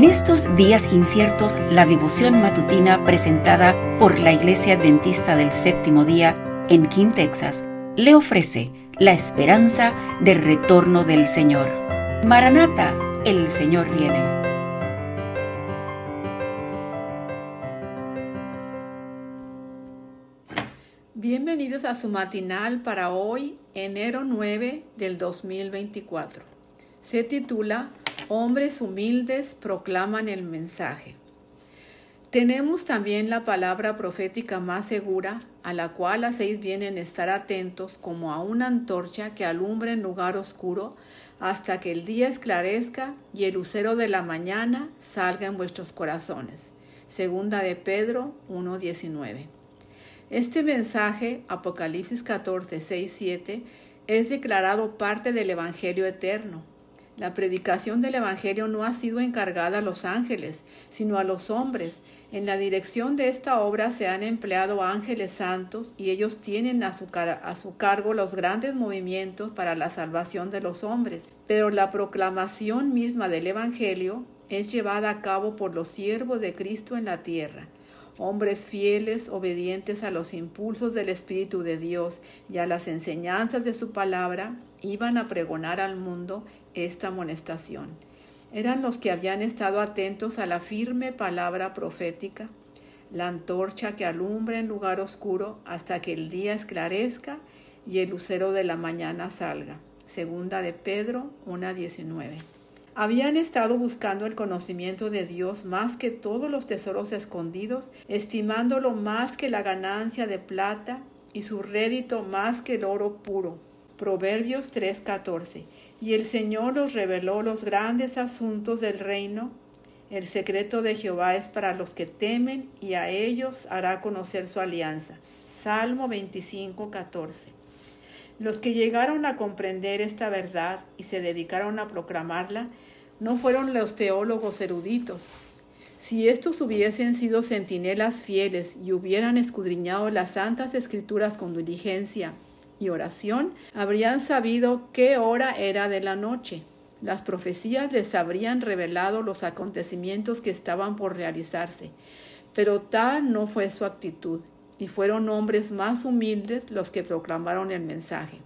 En estos días inciertos, la devoción matutina presentada por la Iglesia Adventista del Séptimo Día en King, Texas, le ofrece la esperanza del retorno del Señor. Maranata, el Señor viene. Bienvenidos a su matinal para hoy, enero 9 del 2024. Se titula Hombres humildes proclaman el mensaje. Tenemos también la palabra profética más segura, a la cual hacéis bien en estar atentos como a una antorcha que alumbra en lugar oscuro, hasta que el día esclarezca y el lucero de la mañana salga en vuestros corazones. Segunda de Pedro 1.19. Este mensaje, Apocalipsis 14, 6, 7, es declarado parte del Evangelio eterno la predicación del Evangelio no ha sido encargada a los ángeles, sino a los hombres. En la dirección de esta obra se han empleado ángeles santos y ellos tienen a su, cargo los grandes movimientos para la salvación de los hombres. Pero la proclamación misma del Evangelio es llevada a cabo por los siervos de Cristo en la tierra hombres fieles, obedientes a los impulsos del Espíritu de Dios y a las enseñanzas de su palabra, iban a pregonar al mundo esta amonestación. Eran los que habían estado atentos a la firme palabra profética, la antorcha que alumbra en lugar oscuro hasta que el día esclarezca y el lucero de la mañana salga. Segunda de Pedro 1.19. Habían estado buscando el conocimiento de Dios más que todos los tesoros escondidos, estimándolo más que la ganancia de plata y su rédito más que el oro puro. Proverbios 3:14. Y el Señor os reveló los grandes asuntos del reino. El secreto de Jehová es para los que temen y a ellos hará conocer su alianza. Salmo 25:14. Los que llegaron a comprender esta verdad y se dedicaron a proclamarla no fueron los teólogos eruditos. Si estos hubiesen sido centinelas fieles y hubieran escudriñado las santas escrituras con diligencia y oración, habrían sabido qué hora era de la noche. Las profecías les habrían revelado los acontecimientos que estaban por realizarse, pero tal no fue su actitud y fueron hombres más humildes los que proclamaron el mensaje.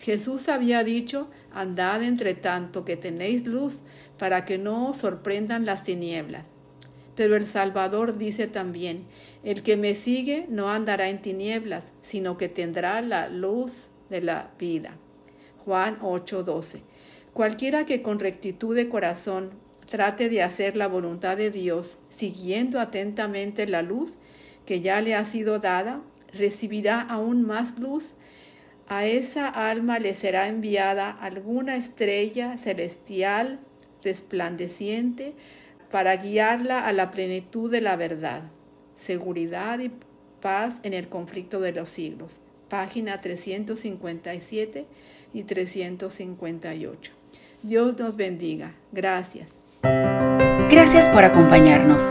Jesús había dicho, andad entre tanto que tenéis luz, para que no os sorprendan las tinieblas. Pero el Salvador dice también, el que me sigue no andará en tinieblas, sino que tendrá la luz de la vida. Juan 8:12. Cualquiera que con rectitud de corazón trate de hacer la voluntad de Dios, siguiendo atentamente la luz, que ya le ha sido dada, recibirá aún más luz. A esa alma le será enviada alguna estrella celestial resplandeciente para guiarla a la plenitud de la verdad, seguridad y paz en el conflicto de los siglos. Página 357 y 358. Dios nos bendiga. Gracias. Gracias por acompañarnos.